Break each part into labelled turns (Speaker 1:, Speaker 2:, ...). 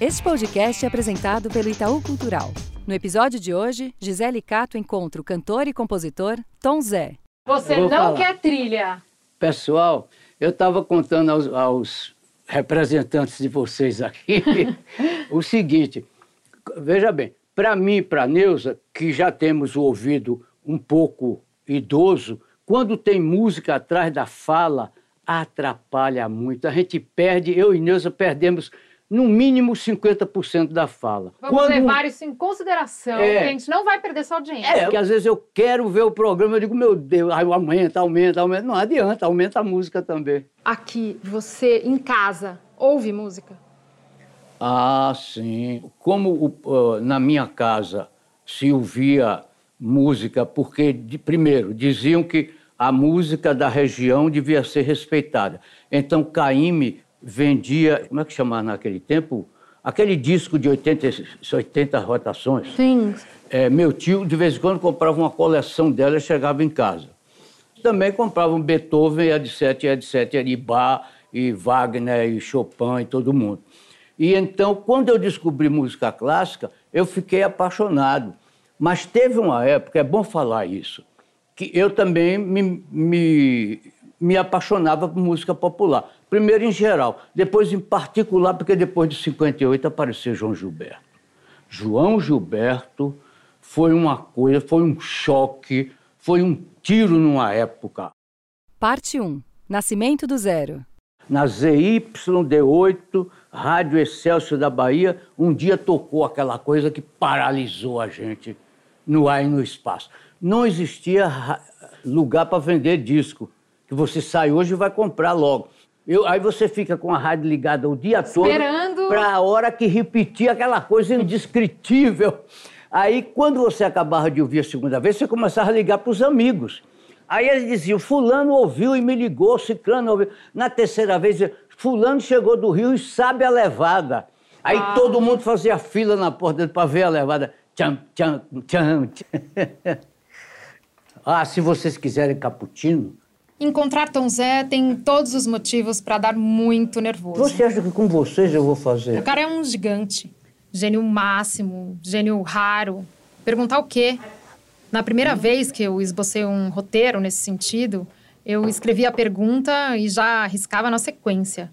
Speaker 1: Este podcast é apresentado pelo Itaú Cultural. No episódio de hoje, Gisele Cato encontra o cantor e compositor Tom Zé.
Speaker 2: Você não
Speaker 3: falar.
Speaker 2: quer trilha.
Speaker 3: Pessoal, eu estava contando aos, aos representantes de vocês aqui o seguinte: veja bem, para mim e para Neuza, que já temos o ouvido um pouco idoso, quando tem música atrás da fala, atrapalha muito. A gente perde, eu e Neuza perdemos no mínimo 50% da fala.
Speaker 2: Vamos
Speaker 3: Quando-
Speaker 2: levar isso em consideração,
Speaker 3: É.
Speaker 2: que a gente não vai perder sua audiência.
Speaker 3: É, porque às vezes eu quero ver o programa, eu digo, meu Deus, aí aumenta, aumenta, aumenta. Não adianta, aumenta a música também.
Speaker 2: Aqui, você em casa, ouve música?
Speaker 3: Ah, sim. Como ah, na minha casa se ouvia música, porque, de- primeiro, diziam que a música da região devia ser respeitada. Então, Caíme vendia, como é que chamava naquele tempo? Aquele disco de 80, e- 80 rotações.
Speaker 2: Sim.
Speaker 3: É, meu tio, de vez em quando, comprava uma coleção dela e chegava em casa. Também compravam Beethoven, etc, etc, e Bach, e Wagner, e Chopin, e todo mundo. E então, quando eu descobri música clássica, eu fiquei apaixonado. Mas teve uma época, é bom falar isso, que eu também me, me, me apaixonava por música popular. Primeiro em geral, depois em particular, porque depois de 58 apareceu João Gilberto. João Gilberto foi uma coisa, foi um choque, foi um tiro numa época.
Speaker 1: Parte 1. Nascimento do Zero.
Speaker 3: Na ZYD8, Rádio Excelsior da Bahia, um dia tocou aquela coisa que paralisou a gente no ar e no espaço. Não existia lugar para vender disco, que você sai hoje e vai comprar logo. Eu- aí você fica com a rádio ligada o dia todo.
Speaker 2: Esperando.
Speaker 3: Para a hora que repetir aquela coisa indescritível. Aí, quando você acabava de ouvir a segunda vez, você começava a ligar para os amigos. Aí eles diziam, fulano ouviu e me ligou, ciclano ouviu. Na terceira vez, fulano chegou do Rio e sabe a levada. Aí
Speaker 2: Ah.
Speaker 3: todo mundo fazia fila na porta para ver a levada. Tcham, tcham, tcham, tcham. ah, se vocês quiserem cappuccino,
Speaker 4: Encontrar Tom Zé tem todos os motivos para dar muito nervoso.
Speaker 3: você acha que com vocês eu vou fazer?
Speaker 4: O cara é um gigante. Gênio máximo, gênio raro. Perguntar o quê? Na primeira vez que eu esbocei um roteiro nesse sentido, eu escrevi a pergunta e já arriscava na sequência.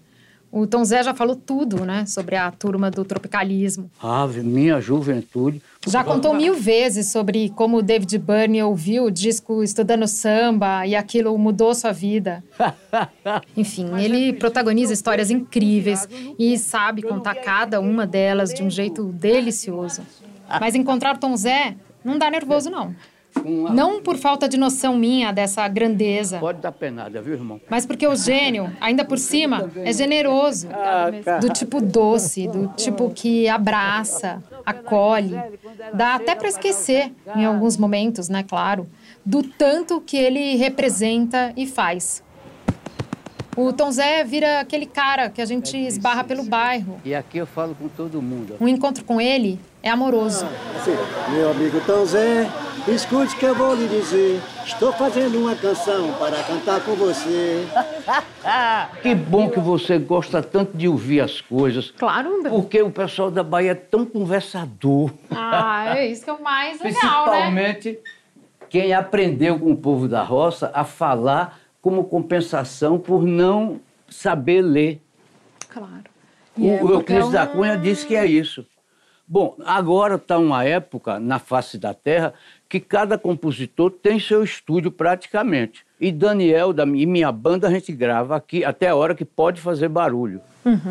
Speaker 4: O Tom Zé já falou tudo, né, sobre a turma do tropicalismo.
Speaker 3: Ave, minha juventude.
Speaker 4: Já contou mil vezes sobre como o David Byrne ouviu o disco estudando samba e aquilo mudou sua vida. Enfim, ele protagoniza histórias incríveis e sabe contar cada uma delas de um jeito delicioso. Mas encontrar o Tom Zé não dá nervoso, não.
Speaker 3: Uma-
Speaker 4: Não por falta de noção minha dessa grandeza,
Speaker 3: Pode dar penada, viu, irmão?
Speaker 4: mas porque o gênio, ainda por cima, é generoso. Do tipo doce, do tipo que abraça, acolhe. Dá até para esquecer, em alguns momentos, né, claro, do tanto que ele representa e faz. O Tom Zé vira aquele cara que a gente esbarra pelo bairro.
Speaker 3: E aqui eu falo com todo mundo.
Speaker 4: Um encontro com ele é amoroso.
Speaker 5: Sim, meu amigo Tom Zé, escute que eu vou lhe dizer. Estou fazendo uma canção para cantar com você.
Speaker 3: Que bom que você gosta tanto de ouvir as coisas.
Speaker 2: Claro, André.
Speaker 3: Porque o pessoal da Bahia é tão conversador.
Speaker 2: Ah, é isso que é o mais legal, né?
Speaker 3: Principalmente quem aprendeu com o povo da roça a falar como compensação por não saber ler.
Speaker 2: Claro.
Speaker 3: O,
Speaker 2: E é
Speaker 3: o
Speaker 2: porque
Speaker 3: Euclides
Speaker 2: é
Speaker 3: da Cunha disse que é isso. Bom, agora está uma época na face da Terra que cada compositor tem seu estúdio praticamente. E Daniel da, e minha banda a gente grava aqui até a hora que pode fazer barulho,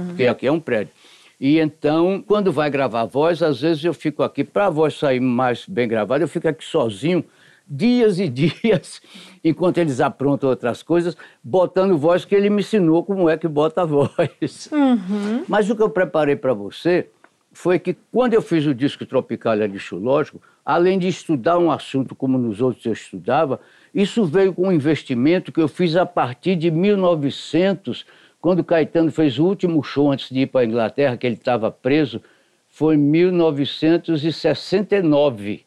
Speaker 3: porque aqui é um prédio. E então, quando vai gravar a voz, às vezes eu fico aqui, para a voz sair mais bem gravada, eu fico aqui sozinho, dias e dias, enquanto eles aprontam outras coisas, botando voz que ele me ensinou como é que bota a voz. Mas o que eu preparei para você foi que quando eu fiz o disco Tropicália Lixo Lógico, além de estudar um assunto como nos outros eu estudava, isso veio com um investimento que eu fiz a partir de 1900, quando Caetano fez o último show antes de ir para a Inglaterra, que ele estava preso, foi em 1969.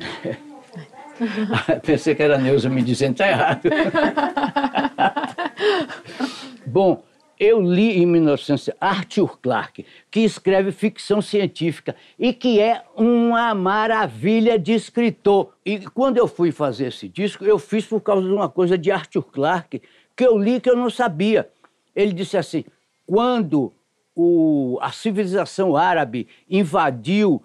Speaker 3: Pensei que era a Neuza me dizendo, tá errado. Bom, eu li em 1900 Arthur Clarke, que escreve ficção científica e que é uma maravilha de escritor. E quando eu fui fazer esse disco, eu fiz por causa de uma coisa de Arthur Clarke que eu li que eu não sabia. Ele disse assim: quando o, a civilização árabe invadiu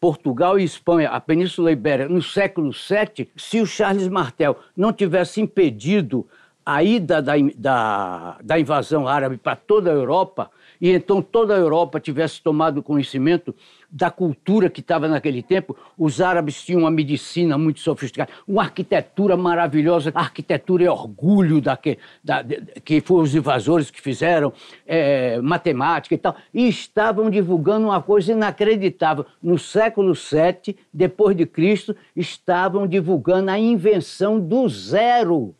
Speaker 3: Portugal e Espanha, a Península Ibérica, no século VII, se o Charles Martel não tivesse impedido a ida da, da, da invasão árabe para toda a Europa, e então toda a Europa tivesse tomado conhecimento da cultura que estava naquele tempo, os árabes tinham uma medicina muito sofisticada, uma arquitetura maravilhosa, arquitetura é orgulho da que, da, que foram os invasores que fizeram, é, matemática e tal, e estavam divulgando uma coisa inacreditável. No século VII, depois de Cristo, estavam divulgando a invenção do zero.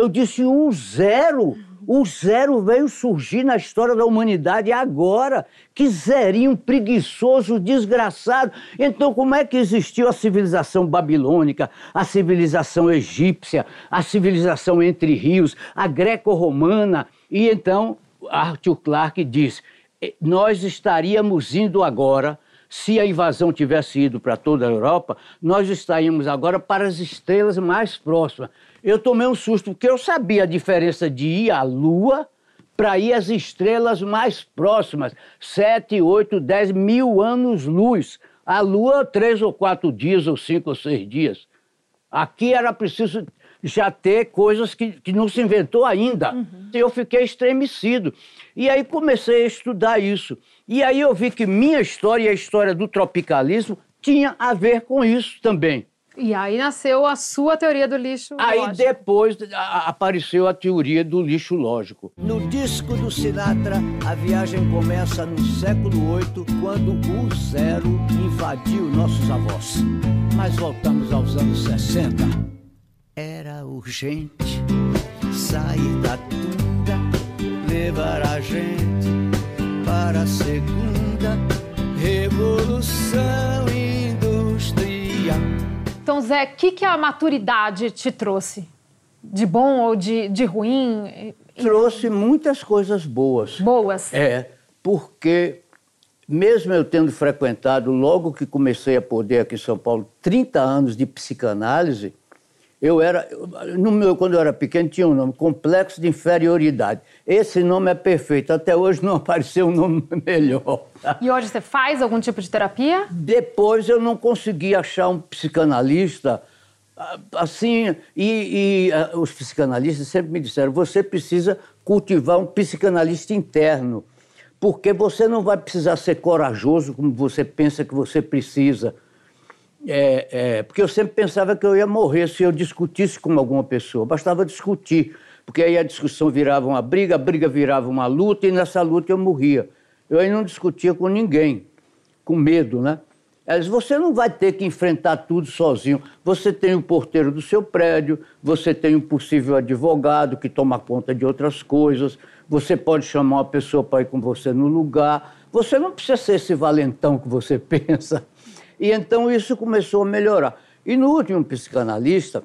Speaker 3: Eu disse o zero. O zero veio surgir na história da humanidade agora. Que zerinho preguiçoso, desgraçado. Então, como é que existiu a civilização babilônica, a civilização egípcia, a civilização entre rios, a greco-romana? E então, Arthur Clarke diz: nós estaríamos indo agora se a invasão tivesse ido para toda a Europa, nós estaríamos agora para as estrelas mais próximas. Eu tomei um susto, porque eu sabia a diferença de ir à Lua para ir às estrelas mais próximas, 7, 8, 10 mil anos-luz. A Lua, três ou quatro dias, ou cinco ou seis dias. Aqui era preciso já ter coisas que, que não se inventou ainda. Uhum. Eu fiquei estremecido. E aí comecei a estudar isso. E aí eu vi que minha história e a história do tropicalismo tinha a ver com isso também.
Speaker 4: E aí nasceu a sua teoria do lixo
Speaker 3: Aí
Speaker 4: lógico.
Speaker 3: depois a, apareceu a teoria do lixo lógico.
Speaker 5: No disco do Sinatra, a viagem começa no século VIII, quando o zero invadiu nossos avós. Mas voltamos aos anos 60. Era urgente sair da tunda, levar a gente para a segunda revolução industrial.
Speaker 2: Então, Zé, o que, que a maturidade te trouxe? De bom ou de, de ruim?
Speaker 3: Trouxe muitas coisas boas.
Speaker 2: Boas?
Speaker 3: É, porque mesmo eu tendo frequentado, logo que comecei a poder aqui em São Paulo, 30 anos de psicanálise, eu era, no meu, quando eu era pequeno, tinha um nome, Complexo de Inferioridade. Esse nome é perfeito, até hoje não apareceu um nome melhor.
Speaker 2: E hoje você faz algum tipo de terapia?
Speaker 3: Depois eu não consegui achar um psicanalista assim, e, e uh, os psicanalistas sempre me disseram, você precisa cultivar um psicanalista interno, porque você não vai precisar ser corajoso como você pensa que você precisa. É, é, porque eu sempre pensava que eu ia morrer se eu discutisse com alguma pessoa. Bastava discutir, porque aí a discussão virava uma briga, a briga virava uma luta, e nessa luta eu morria. Eu aí não discutia com ninguém, com medo, né? Elas, você não vai ter que enfrentar tudo sozinho. Você tem o porteiro do seu prédio, você tem um possível advogado que toma conta de outras coisas, você pode chamar uma pessoa para ir com você no lugar. Você não precisa ser esse valentão que você pensa. E então isso começou a melhorar. E no último psicanalista,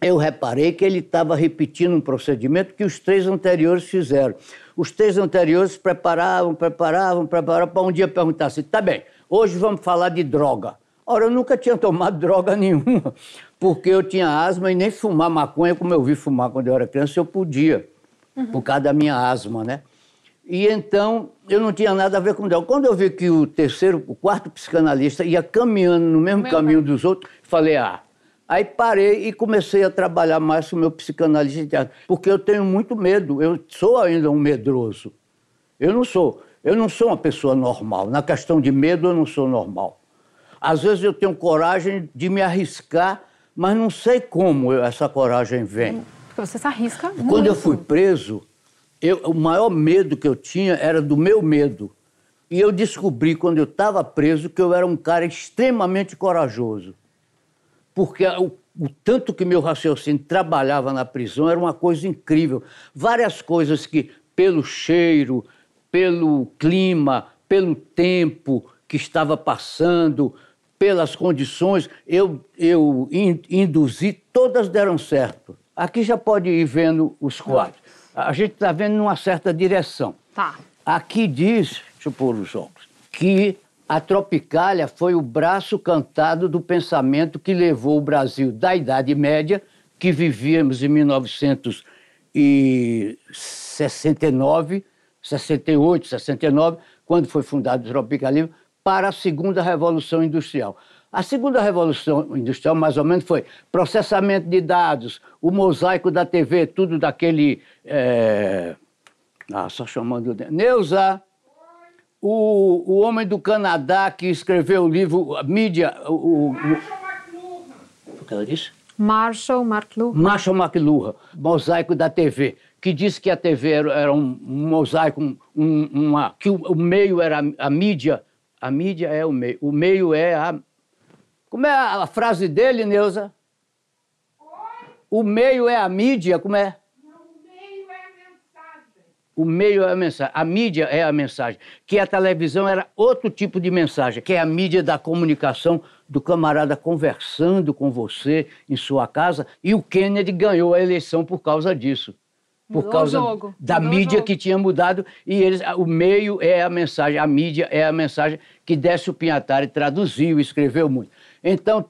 Speaker 3: eu reparei que ele estava repetindo um procedimento que os três anteriores fizeram. Os três anteriores preparavam, preparavam, preparavam para um dia perguntar assim: tá bem, hoje vamos falar de droga. Ora, eu nunca tinha tomado droga nenhuma, porque eu tinha asma e nem fumar maconha, como eu vi fumar quando eu era criança, eu podia, uhum. por causa da minha asma, né? E então eu não tinha nada a ver com droga. Quando eu vi que o terceiro, o quarto psicanalista ia caminhando no mesmo meu caminho dos outros, falei, ah. Aí parei e comecei a trabalhar mais com o meu psicanalista porque eu tenho muito medo. Eu sou ainda um medroso. Eu não sou. Eu não sou uma pessoa normal. Na questão de medo, eu não sou normal. Às vezes eu tenho coragem de me arriscar, mas não sei como essa coragem vem.
Speaker 2: Porque você se arrisca muito.
Speaker 3: Quando eu fui preso, eu, o maior medo que eu tinha era do meu medo. E eu descobri, quando eu estava preso, que eu era um cara extremamente corajoso. Porque o, o, tanto que meu raciocínio trabalhava na prisão era uma coisa incrível. Várias coisas que, pelo cheiro, pelo clima, pelo tempo que estava passando, pelas condições, eu, eu induzi, todas deram certo. Aqui já pode ir vendo os quadros. A gente está vendo numa certa direção.
Speaker 2: Tá.
Speaker 3: Aqui diz, deixa eu pôr os óculos, que a Tropicália foi o braço cantado do pensamento que levou o Brasil da Idade Média, que vivíamos em 1969, 68, 69, quando foi fundado o Tropicalismo, para a segunda Revolução Industrial. A segunda revolução industrial, mais ou menos, foi processamento de dados, o mosaico da TV, tudo daquele. É... Ah, só chamando. Neuza, o, o homem do Canadá que escreveu o livro a Mídia. O, o, o... que ela disse?
Speaker 2: Marshall McLuhan.
Speaker 3: Marshall McLuhan, mosaico da TV, que disse que a TV era, era um, um, mosaico, um, uma, que o, o meio era a, a mídia. A mídia é o meio. O meio é a como é a frase dele, Neuza? O meio é a mídia, como é?
Speaker 6: O meio é a mensagem.
Speaker 3: O meio é a mensagem. A mídia é a mensagem. Que a televisão era outro tipo de mensagem, que é a mídia da comunicação do camarada conversando com você em sua casa. E o Kennedy ganhou a eleição por causa disso por
Speaker 2: Mudou
Speaker 3: causa
Speaker 2: jogo.
Speaker 3: da
Speaker 2: Mudou
Speaker 3: mídia que tinha mudado e eles o meio é a mensagem, a mídia é a mensagem que Décio Pinhatari traduziu, escreveu muito. Então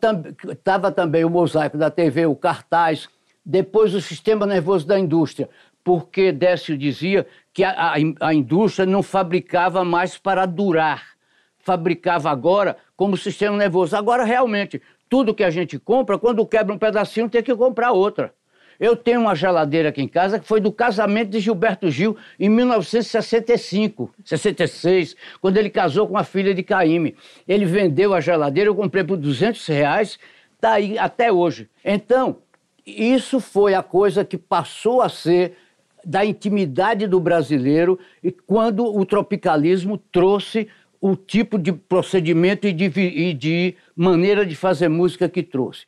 Speaker 3: estava também o mosaico da TV, o cartaz, depois o sistema nervoso da indústria, porque Décio dizia que a, a, a indústria não fabricava mais para durar, fabricava agora como sistema nervoso. Agora realmente tudo que a gente compra, quando quebra um pedacinho tem que comprar outra. Eu tenho uma geladeira aqui em casa que foi do casamento de Gilberto Gil em 1965, 66, quando ele casou com a filha de Caíme. Ele vendeu a geladeira, eu comprei por 200 reais, está aí até hoje. Então, isso foi a coisa que passou a ser da intimidade do brasileiro e quando o tropicalismo trouxe o tipo de procedimento e de, e de maneira de fazer música que trouxe.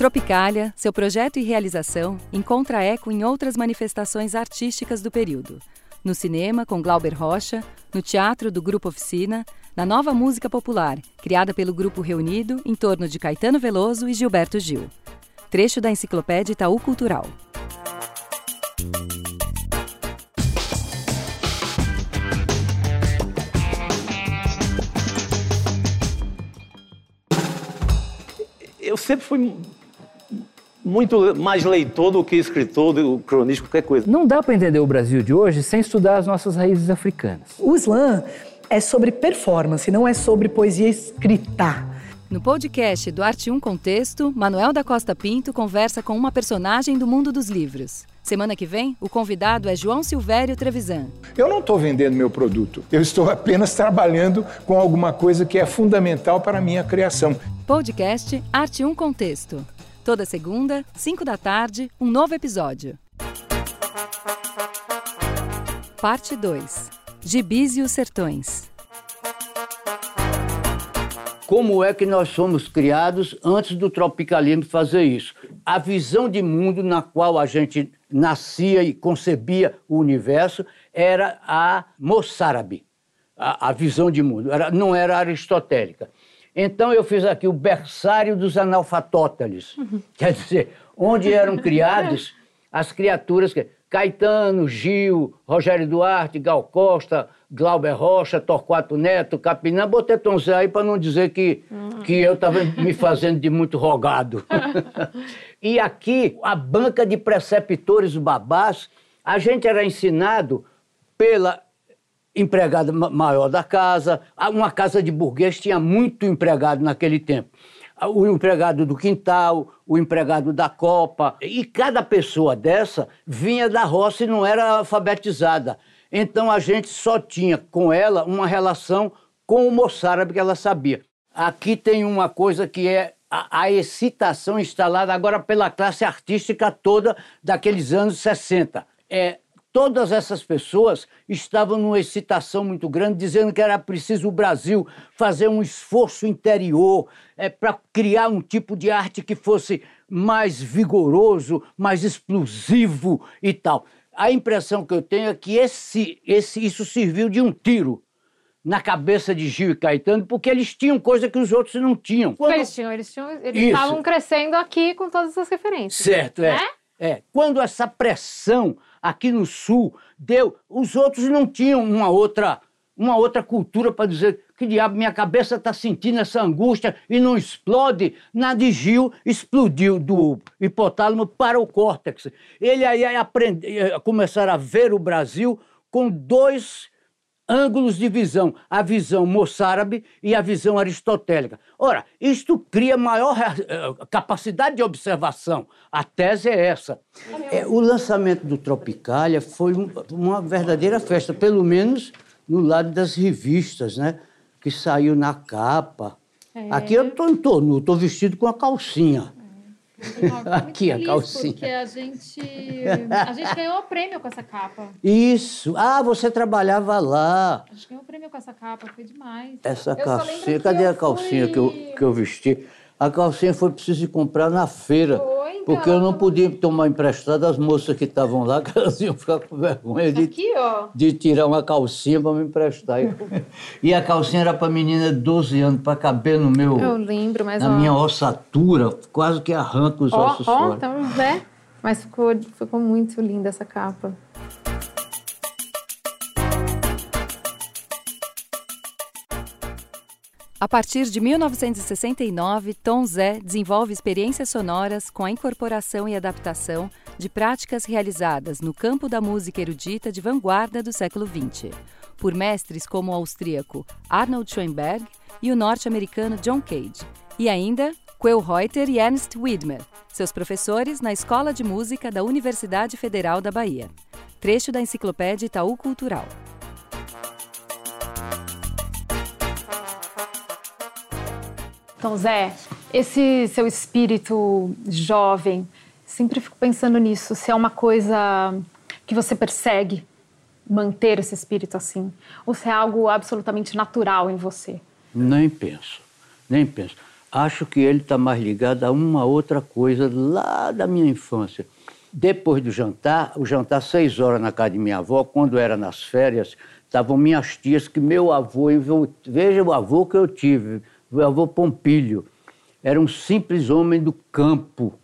Speaker 1: Tropicália, seu projeto e realização, encontra eco em outras manifestações artísticas do período. No cinema, com Glauber Rocha, no teatro do Grupo Oficina, na nova música popular, criada pelo Grupo Reunido em torno de Caetano Veloso e Gilberto Gil. Trecho da Enciclopédia Itaú Cultural.
Speaker 7: Eu sempre fui muito mais leitor do que escritor, do cronista, qualquer coisa.
Speaker 8: Não dá para entender o Brasil de hoje sem estudar as nossas raízes africanas.
Speaker 9: O slam é sobre performance, não é sobre poesia escrita.
Speaker 1: No podcast do Arte 1 Contexto, Manuel da Costa Pinto conversa com uma personagem do mundo dos livros. Semana que vem, o convidado é João Silvério Trevisan.
Speaker 10: Eu não estou vendendo meu produto, eu estou apenas trabalhando com alguma coisa que é fundamental para a minha criação.
Speaker 1: Podcast Arte 1 Contexto. Toda segunda, 5 da tarde, um novo episódio. Parte 2. Gibis e os Sertões.
Speaker 3: Como é que nós somos criados antes do tropicalismo fazer isso? A visão de mundo na qual a gente nascia e concebia o universo era a moçárabe, a, a visão de mundo, era, não era aristotélica. Então eu fiz aqui o berçário dos analfatóteles, quer dizer, onde eram criados as criaturas que Caetano, Gil, Rogério Duarte, Gal Costa, Glauber Rocha, Torquato Neto, Capinã, botei Tom Zé aí para não dizer que, que eu estava me fazendo de muito rogado. e aqui, a banca de preceptores babás, a gente era ensinado pela empregada ma- maior da casa, a- uma casa de burguês tinha muito empregado naquele tempo. O empregado do quintal, o empregado da copa, e cada pessoa dessa vinha da roça e não era alfabetizada. Então a gente só tinha com ela uma relação com o moçárabe que ela sabia. Aqui tem uma coisa que é a, a excitação instalada agora pela classe artística toda daqueles anos 60. É, todas essas pessoas estavam numa excitação muito grande, dizendo que era preciso o Brasil fazer um esforço interior é, para criar um tipo de arte que fosse mais vigoroso, mais explosivo e tal. A impressão que eu tenho é que esse, esse, isso serviu de um tiro na cabeça de Gil e Caetano, porque eles tinham coisa que os outros não tinham.
Speaker 2: Quando... Eles tinham, eles tinham, eles estavam crescendo aqui com todas essas referências.
Speaker 3: Certo, é.
Speaker 2: Né?
Speaker 3: É. Quando essa pressão aqui no Sul deu, os outros não tinham uma outra, uma outra cultura para dizer que diabo, minha cabeça está sentindo essa angústia e não explode. Na Gil, explodiu do hipotálamo para o córtex. Ele aí aprende, eh, começaram a ver o Brasil com dois ângulos de visão, a visão moçárabe e a visão aristotélica. Ora, isto cria maior eh, capacidade de observação. A tese é essa. É, o lançamento do Tropicália foi um- uma verdadeira festa, pelo menos no lado das revistas, né? Que saiu na capa. Aqui eu não tô nu, tô vestido com a calcinha. Aqui a calcinha.
Speaker 4: Porque a gente, a gente ganhou o prêmio com essa capa.
Speaker 3: Isso. Ah, você trabalhava lá.
Speaker 4: A gente ganhou o prêmio com essa capa, foi demais.
Speaker 3: Essa
Speaker 4: Eu
Speaker 3: calcinha, cadê a calcinha que, eu,
Speaker 4: fui-
Speaker 3: que eu vesti? A calcinha foi preciso comprar na feira.
Speaker 4: Foi,
Speaker 3: porque eu não podia tomar emprestado as moças que estavam lá, que elas iam ficar com vergonha de,
Speaker 4: Aqui,
Speaker 3: de tirar uma calcinha para me emprestar. E a calcinha era para menina de 12 anos, para caber no meu.
Speaker 2: Eu lembro, mas
Speaker 3: na
Speaker 2: ó.
Speaker 3: minha ossatura, quase que arranca os
Speaker 2: Ó,
Speaker 3: ossos
Speaker 2: ó,
Speaker 3: fora.
Speaker 2: então, né? Mas ficou, ficou muito linda essa capa.
Speaker 1: A partir de 1969, Tom Zé desenvolve experiências sonoras com a incorporação e adaptação de práticas realizadas no campo da música erudita de vanguarda do século XX, por mestres como o austríaco Arnold Schoenberg e o norte-americano John Cage, e ainda Quell Reuter e Ernst Widmer, seus professores na Escola de Música da Universidade Federal da Bahia. Trecho da Enciclopédia Itaú Cultural.
Speaker 2: Então, Zé, esse seu espírito jovem, sempre fico pensando nisso, se é uma coisa que você persegue manter esse espírito assim, ou se é algo absolutamente natural em você.
Speaker 3: Nem penso, nem penso. Acho que ele está mais ligado a uma outra coisa lá da minha infância. Depois do jantar, o jantar seis horas na casa de minha avó, quando era nas férias, estavam minhas tias que meu avô, veja o avô que eu tive, o avô Pompílio, era um simples homem do campo.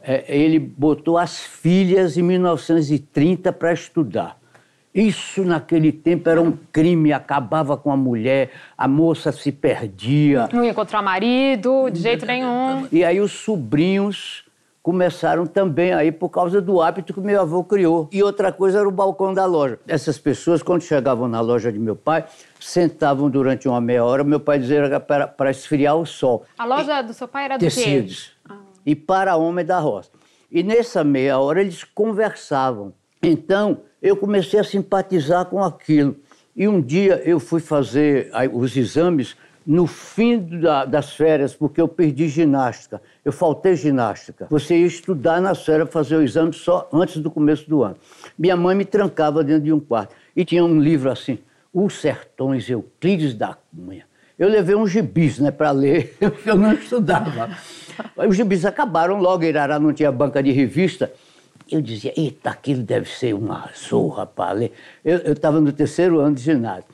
Speaker 3: É, ele botou as filhas em 1930 para estudar. Isso naquele tempo era um crime, acabava com a mulher, a moça se perdia.
Speaker 2: Não ia encontrar marido, de jeito nenhum.
Speaker 3: E aí os sobrinhos começaram também aí por causa do hábito que meu avô criou. E outra coisa era o balcão da loja. Essas pessoas, quando chegavam na loja de meu pai, sentavam durante uma meia hora. Meu pai dizia que era para, esfriar o sol.
Speaker 2: A loja do seu pai era do
Speaker 3: Tecidos. E para homem da roça. E nessa meia hora eles conversavam. Então eu comecei a simpatizar com aquilo. E um dia eu fui fazer os exames no fim da- das férias, porque eu perdi ginástica. Eu faltei ginástica. Você ia estudar nas férias, fazer o exame só antes do começo do ano. Minha mãe me trancava dentro de um quarto. E tinha um livro assim, Os Sertões Euclides da Cunha. Eu levei uns gibis né, para ler, eu não estudava. Os gibis acabaram logo, Irará não tinha banca de revista. Eu dizia, eita, aquilo deve ser uma zorra para ler. Eu estava no terceiro ano de ginásio.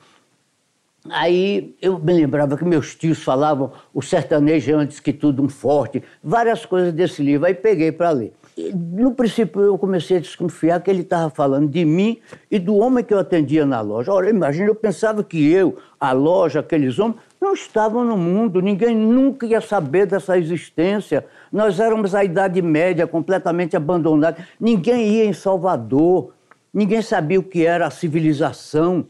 Speaker 3: Aí eu me lembrava que meus tios falavam o sertanejo é antes que tudo um forte, várias coisas desse livro. Aí peguei para ler. E, no princípio eu comecei a desconfiar que ele estava falando de mim e do homem que eu atendia na loja. Ora, imagina, eu pensava que eu, a loja, aqueles homens, não estavam no mundo, ninguém nunca ia saber dessa existência. Nós éramos a Idade Média, completamente abandonados. Ninguém ia em Salvador, ninguém sabia o que era a civilização.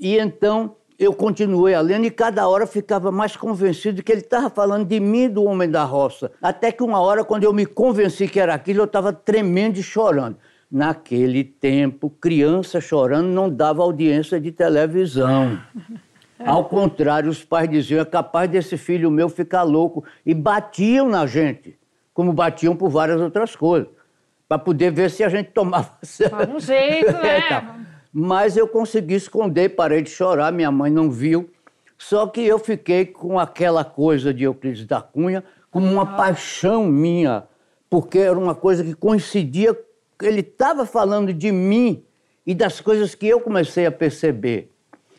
Speaker 3: E então eu continuei a lendo e cada hora ficava mais convencido de que ele estava falando de mim, do homem da roça. Até que uma hora, quando eu me convenci que era aquilo, eu estava tremendo e chorando. Naquele tempo, criança chorando não dava audiência de televisão. Ao contrário, os pais diziam: é capaz desse filho meu ficar louco. E batiam na gente, como batiam por várias outras coisas, para poder ver se a gente tomava.
Speaker 2: Um jeito, né?
Speaker 3: Mas eu consegui esconder, parei de chorar, minha mãe não viu. Só que eu fiquei com aquela coisa de Euclides da Cunha como uma paixão minha, porque era uma coisa que coincidia, ele estava falando de mim e das coisas que eu comecei a perceber.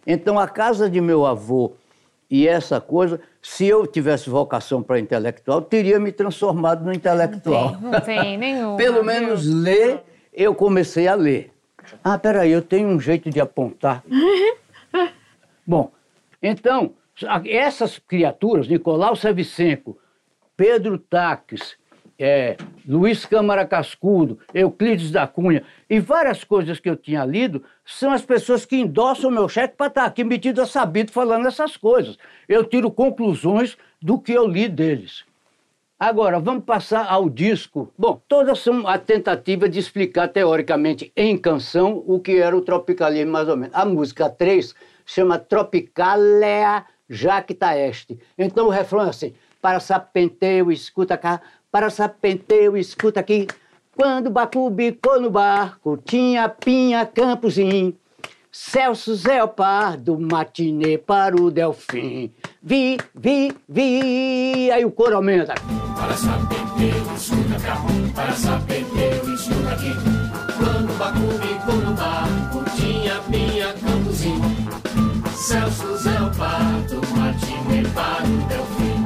Speaker 3: Então, a casa de meu avô e essa coisa, se eu tivesse vocação para intelectual, teria me transformado no intelectual.
Speaker 4: Não tem nenhum.
Speaker 3: Pelo menos ler, eu comecei a ler. Ah, peraí, eu tenho um jeito de apontar. Bom, então, essas criaturas, Nicolau Savicenco, Pedro Taques, é, Luiz Câmara Cascudo, Euclides da Cunha e várias coisas que eu tinha lido, são as pessoas que endossam o meu cheque para estar aqui metido a sabido falando essas coisas. Eu tiro conclusões do que eu li deles. Agora, vamos passar ao disco. Bom, todas são a tentativa de explicar teoricamente em canção o que era o tropicalismo, mais ou menos. A música 3 chama Tropicalea Jacta Este. Então o refrão é assim: para sapenteu, escuta cá, para sapenteu, escuta aqui. Quando Bacu bicou no barco, tinha Pinha Camposim, Celso Zé Pardo, matinê para o Delfim. Vi, vi, vi, aí o coro aumenta.
Speaker 11: Para sapenteu, escuta cá, para sapenteu, escuta aqui. Quando Bacu bicou no barco, tinha Pinha Camposim, Celso Zé Pardo, matinê para o Delfim.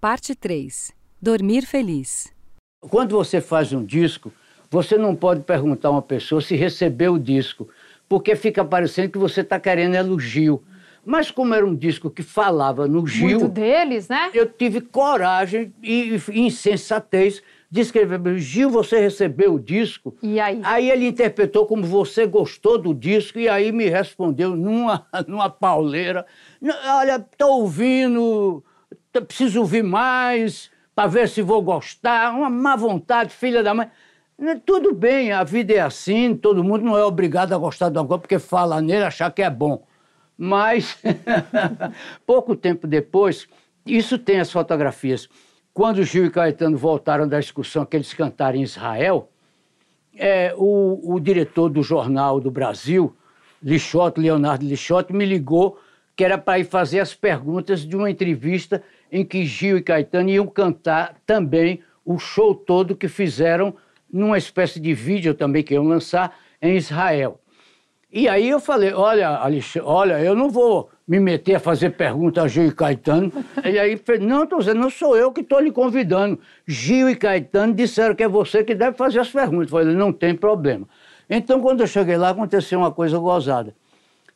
Speaker 1: Parte 3 Dormir Feliz.
Speaker 3: Quando você faz um disco, você não pode perguntar a uma pessoa se recebeu o disco, porque fica parecendo que você está querendo elogio. Mas como era um disco que falava no Gil...
Speaker 4: Muito deles, né?
Speaker 3: Eu tive coragem e, e insensatez de escrever, Gil, você recebeu o disco?
Speaker 4: E aí?
Speaker 3: Aí ele interpretou como você gostou do disco e aí me respondeu numa, numa pauleira. Olha, estou ouvindo preciso ouvir mais para ver se vou gostar, uma má vontade, filha da mãe. Né, tudo bem, a vida é assim, todo mundo não é obrigado a gostar de uma coisa porque fala nele achar que é bom. Mas, pouco tempo depois, isso tem as fotografias. Quando Gil e Caetano voltaram da excursão que eles cantaram em Israel, é, o, o diretor do Jornal do Brasil, Lixote, Leonardo Lixote, me ligou que era para ir fazer as perguntas de uma entrevista em que Gil e Caetano iam cantar também o show todo que fizeram numa espécie de vídeo também que iam lançar em Israel. E aí eu falei, olha, Alexandre, olha, eu não vou me meter a fazer pergunta a Gil e Caetano. e aí, não, estou dizendo, não sou eu que estou lhe convidando. Gil e Caetano disseram que é você que deve fazer as perguntas. Eu falei, não tem problema. Então, quando eu cheguei lá, aconteceu uma coisa gozada.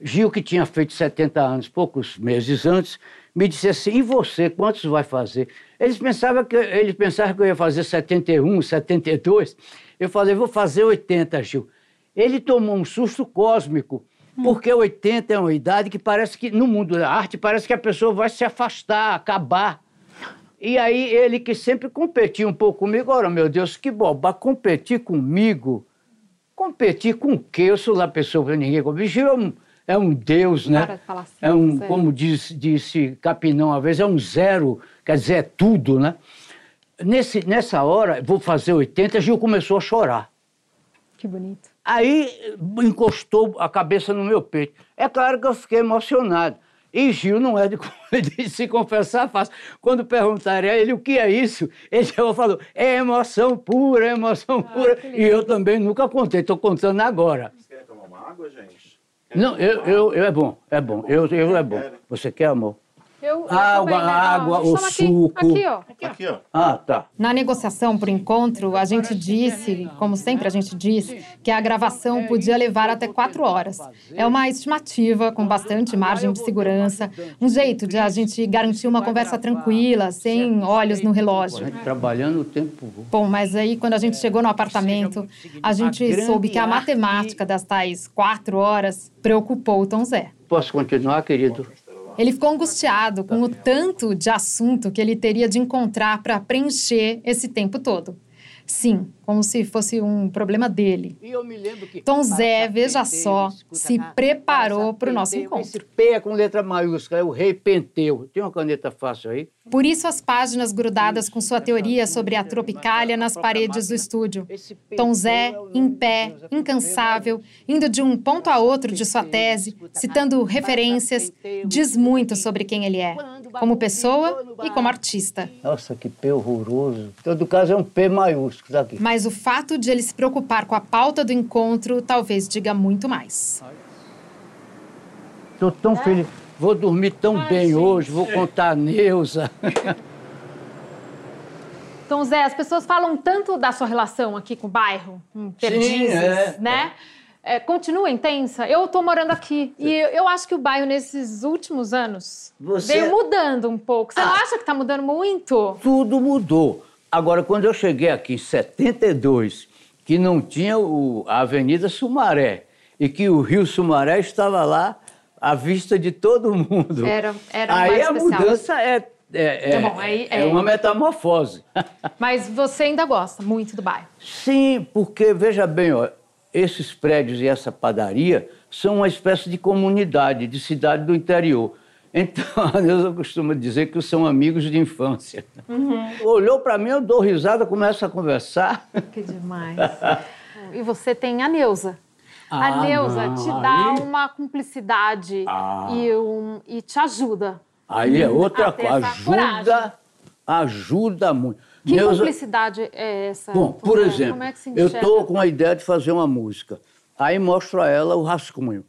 Speaker 3: Gil, que tinha feito 70 anos poucos meses antes, me disse assim: e você, quantos vai fazer? Eles pensavam que, eles pensavam que eu ia fazer 71, 72. Eu falei: vou fazer 80, Gil. Ele tomou um susto cósmico, porque 80 é uma idade que parece que, no mundo da arte, parece que a pessoa vai se afastar, acabar. E aí ele que sempre competia um pouco comigo, ora, meu Deus, que boba, competir comigo? Competir com o quê? Eu sou lá pessoa que ninguém compete. Gil é um Deus, né?
Speaker 4: Assim,
Speaker 3: é um, sério. como disse, disse Capinão uma vez, é um zero, quer dizer, é tudo, né? Nesse, nessa hora, vou fazer 80, Gil começou a chorar.
Speaker 4: Que bonito.
Speaker 3: Aí encostou a cabeça no meu peito. É claro que eu fiquei emocionado. E Gil não é de, de se confessar fácil. Quando perguntaram a ele o que é isso, ele falou: é emoção pura, é emoção ah, pura. E eu também nunca contei, estou contando agora.
Speaker 12: Vocês querem tomar uma água, gente?
Speaker 3: Não, eu, eu, eu é bom, é bom. Eu, eu é bom. Você quer, amor?
Speaker 4: Eu,
Speaker 3: água,
Speaker 4: também, né?
Speaker 3: água, o
Speaker 4: aqui,
Speaker 3: suco.
Speaker 4: Aqui, ó.
Speaker 12: Aqui, ó.
Speaker 3: Ah, tá.
Speaker 4: Na negociação para o encontro, a gente disse, como sempre a gente disse, que a gravação podia levar até quatro horas. É uma estimativa com bastante margem de segurança, um jeito de a gente garantir uma conversa tranquila, sem olhos no relógio.
Speaker 3: Trabalhando o tempo.
Speaker 4: Bom, mas aí quando a gente chegou no apartamento, a gente soube que a matemática das tais quatro horas preocupou o Tom Zé.
Speaker 3: Posso continuar, querido?
Speaker 4: Ele ficou angustiado com o tanto de assunto que ele teria de encontrar para preencher esse tempo todo. Sim, como se fosse um problema dele. Tom Zé, veja só, se preparou para o nosso encontro.
Speaker 3: Esse P é com letra maiúscula, é o rei Penteu. Tem uma caneta fácil aí?
Speaker 4: Por isso as páginas grudadas com sua teoria sobre a tropicália nas paredes do estúdio. Tom Zé, em pé, incansável, indo de um ponto a outro de sua tese, citando referências, diz muito sobre quem ele é, como pessoa e como artista.
Speaker 3: Nossa, que P horroroso. Em todo caso é um P maiúsculo aqui.
Speaker 4: Mas o fato de ele se preocupar com a pauta do encontro talvez diga muito mais.
Speaker 3: Estou tão
Speaker 2: Né?
Speaker 3: feliz. Vou dormir tão bem hoje, vou contar a Neuza.
Speaker 2: Então, Zé, as pessoas falam tanto da sua relação aqui com o bairro, com Perdizes,
Speaker 3: é,
Speaker 2: né? É, continua intensa. Eu tô morando aqui e eu acho que o bairro nesses últimos anos
Speaker 3: Você-
Speaker 2: veio mudando um pouco. Você não acha que tá mudando muito?
Speaker 3: Tudo mudou. Agora, quando eu cheguei aqui em 72, que não tinha o- a Avenida Sumaré e que o Rio Sumaré estava lá à vista de todo mundo.
Speaker 2: Era- era
Speaker 3: aí a
Speaker 2: especial.
Speaker 3: mudança é, é, é,
Speaker 2: Tá bom, aí-
Speaker 3: é
Speaker 2: é.
Speaker 3: uma metamorfose.
Speaker 2: Mas você ainda gosta muito do bairro.
Speaker 3: Sim, porque, veja bem, ó, esses prédios e essa padaria são uma espécie de comunidade, de cidade do interior. Então, a Neuza costuma dizer que são amigos de infância. Olhou para mim, eu dou risada, começo a conversar.
Speaker 2: Que demais. e você tem a Neuza.
Speaker 3: Ah,
Speaker 2: a Neuza
Speaker 3: não,
Speaker 2: te dá
Speaker 3: aí-
Speaker 2: uma cumplicidade
Speaker 3: Ah.
Speaker 2: e, um, e te ajuda.
Speaker 3: Aí é outra coisa, ajuda, ajuda muito.
Speaker 2: Que
Speaker 3: Neuza-
Speaker 2: cumplicidade é essa?
Speaker 3: Bom, por
Speaker 2: Zé?
Speaker 3: exemplo,
Speaker 2: Como é que se
Speaker 3: eu estou com a ideia de fazer uma música. Aí mostro a ela o rascunho.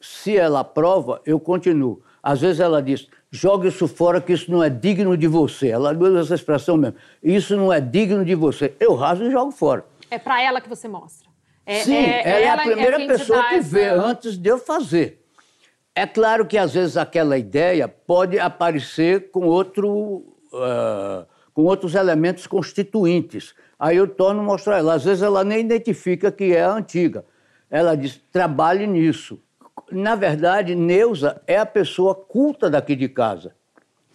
Speaker 3: Se ela aprova, eu continuo. Às vezes ela diz, joga isso fora que isso não é digno de você. Ela usa essa expressão mesmo. Isso não é digno de você. Eu rasgo e jogo fora.
Speaker 2: É para ela que você mostra. É,
Speaker 3: Sim, ela é a primeira
Speaker 2: te
Speaker 3: pessoa que
Speaker 2: essa-
Speaker 3: vê antes de eu fazer. É claro que às vezes aquela ideia pode aparecer com, outro, ah, com outros elementos constituintes. Aí eu torno a mostrar ela. Às vezes ela nem identifica que é a antiga. Ela diz, trabalhe nisso. Na verdade, Neuza é a pessoa culta daqui de casa.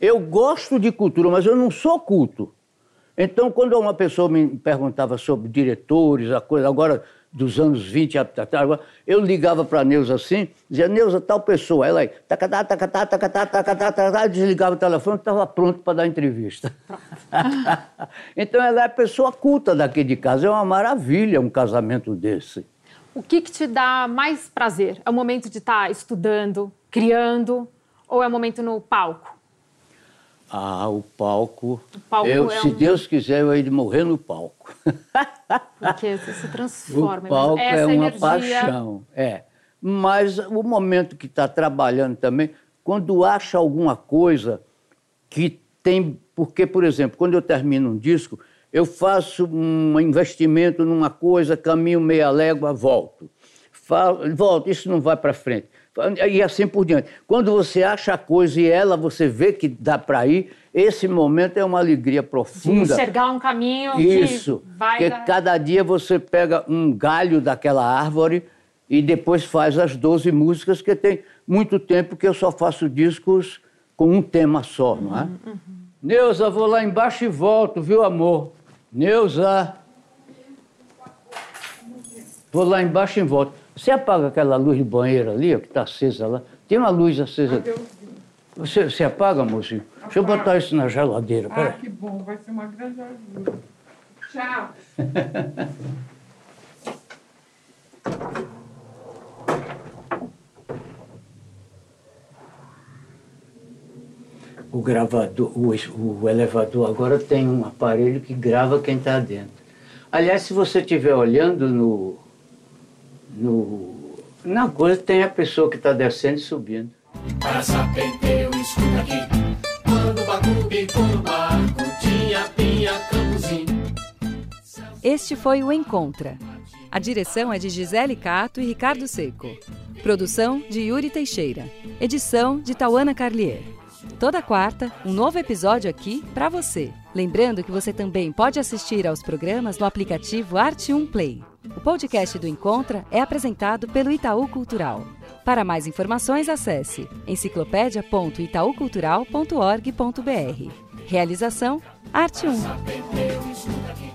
Speaker 3: Eu gosto de cultura, mas eu não sou culto. Então, quando uma pessoa me perguntava sobre diretores, a coisa agora dos anos 20 atrás, agora, eu ligava para a Neuza assim, dizia, Neuza, tal pessoa. Ela aí, tacatá, tacatá, tacatá, tacatá, tacatá, desligava o telefone e estava pronto para dar entrevista. então, ela é a pessoa culta daqui de casa. É uma maravilha um casamento desse.
Speaker 2: O que, que te dá mais prazer? É o momento de estar estudando, criando, ou é o momento no palco?
Speaker 3: Ah, o palco.
Speaker 2: palco
Speaker 3: eu,
Speaker 2: é
Speaker 3: se
Speaker 2: um-
Speaker 3: Deus quiser, eu hei de morrer no palco.
Speaker 2: Porque você se transforma.
Speaker 3: O palco
Speaker 2: Essa
Speaker 3: é uma
Speaker 2: energia...
Speaker 3: paixão, é. Mas o momento que está trabalhando também, quando acha alguma coisa que tem. Porque, por exemplo, quando eu termino um disco, eu faço um investimento numa coisa, caminho meia légua, volto. Falo, volto, isso não vai para frente. E assim por diante. Quando você acha a coisa e ela, você vê que dá para ir, esse momento é uma alegria
Speaker 2: De
Speaker 3: profunda.
Speaker 2: enxergar um caminho
Speaker 3: Isso,
Speaker 2: que vai...
Speaker 3: porque
Speaker 2: dar-
Speaker 3: cada dia você pega um galho daquela árvore e depois faz as 12 músicas, que tem muito tempo que eu só faço discos com um tema só, não é? Neuza, vou lá embaixo e volto, viu, amor? Neuza. Vou lá embaixo e volto. Você apaga aquela luz de banheiro ali, ó, que está acesa lá. Tem uma luz acesa. Você, você apaga, mocinho? Deixa eu botar isso na geladeira,
Speaker 6: Ah, que bom, vai ser uma grande ajuda. Tchau.
Speaker 3: O gravador, o, o elevador agora tem um aparelho que grava quem está dentro. Aliás, se você estiver olhando no, no, na coisa, tem a pessoa que está descendo e subindo.
Speaker 11: Para saber eu escuto aqui Quando o Bacu bicou no barco Tinha pinha, cambuzinho
Speaker 1: Este foi o Encontra. A direção é de Gisele Cato e Ricardo Seco. Produção de Yuri Teixeira. Edição de Tauana Carlier. Toda quarta, um novo episódio aqui para você. Lembrando que você também pode assistir aos programas no aplicativo Arte 1 Play. O podcast do Encontra é apresentado pelo Itaú Cultural. Para mais informações, acesse enciclopédia.itaucultural.org.br. Realização Arte 1.